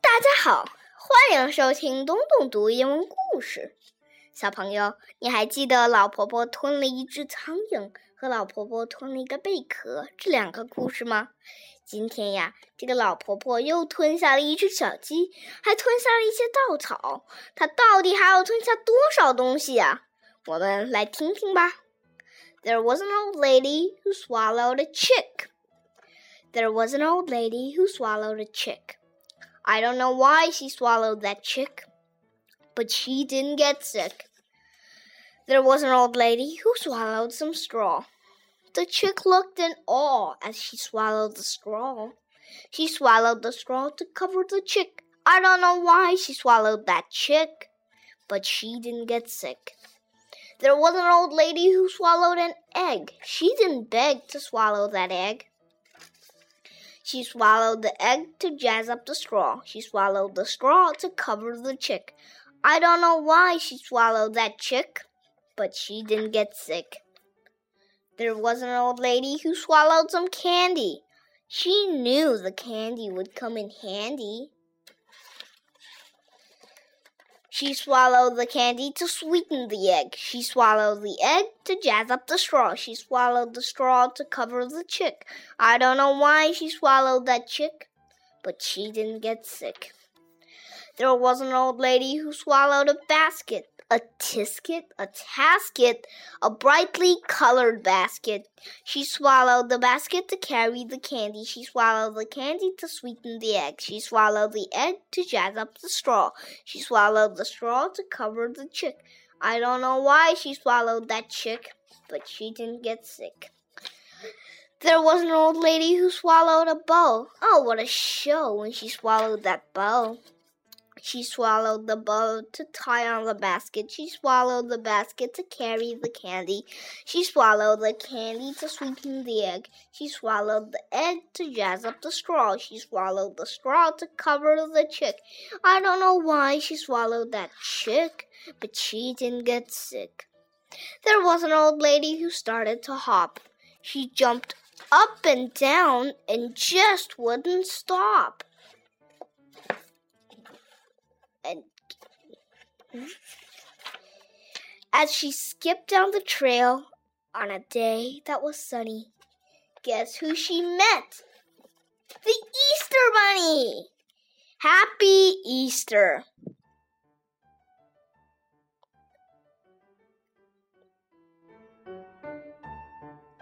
大家好，欢迎收听东东读英文故事。小朋友，你还记得老婆婆吞了一只苍蝇和老婆婆吞了一个贝壳这两个故事吗？今天呀，这个老婆婆又吞下了一只小鸡，还吞下了一些稻草。她到底还要吞下多少东西呀？我们来听听吧。There was an old lady who swallowed a chick. There was an old lady who swallowed a chick. I don't know why she swallowed that chick, but she didn't get sick. There was an old lady who swallowed some straw. The chick looked in awe as she swallowed the straw. She swallowed the straw to cover the chick. I don't know why she swallowed that chick, but she didn't get sick. There was an old lady who swallowed an egg. She didn't beg to swallow that egg. She swallowed the egg to jazz up the straw. She swallowed the straw to cover the chick. I don't know why she swallowed that chick, but she didn't get sick. There was an old lady who swallowed some candy. She knew the candy would come in handy. She swallowed the candy to sweeten the egg. She swallowed the egg to jazz up the straw. She swallowed the straw to cover the chick. I don't know why she swallowed that chick, but she didn't get sick. There was an old lady who swallowed a basket a tisket, a tasket, a brightly colored basket. She swallowed the basket to carry the candy. She swallowed the candy to sweeten the egg. She swallowed the egg to jazz up the straw. She swallowed the straw to cover the chick. I don't know why she swallowed that chick, but she didn't get sick. There was an old lady who swallowed a bow. Oh, what a show when she swallowed that bow. She swallowed the bow to tie on the basket. She swallowed the basket to carry the candy. She swallowed the candy to sweeten the egg. She swallowed the egg to jazz up the straw. She swallowed the straw to cover the chick. I don't know why she swallowed that chick, but she didn't get sick. There was an old lady who started to hop. She jumped up and down and just wouldn't stop. And as she skipped down the trail on a day that was sunny, guess who she met? The Easter Bunny! Happy Easter!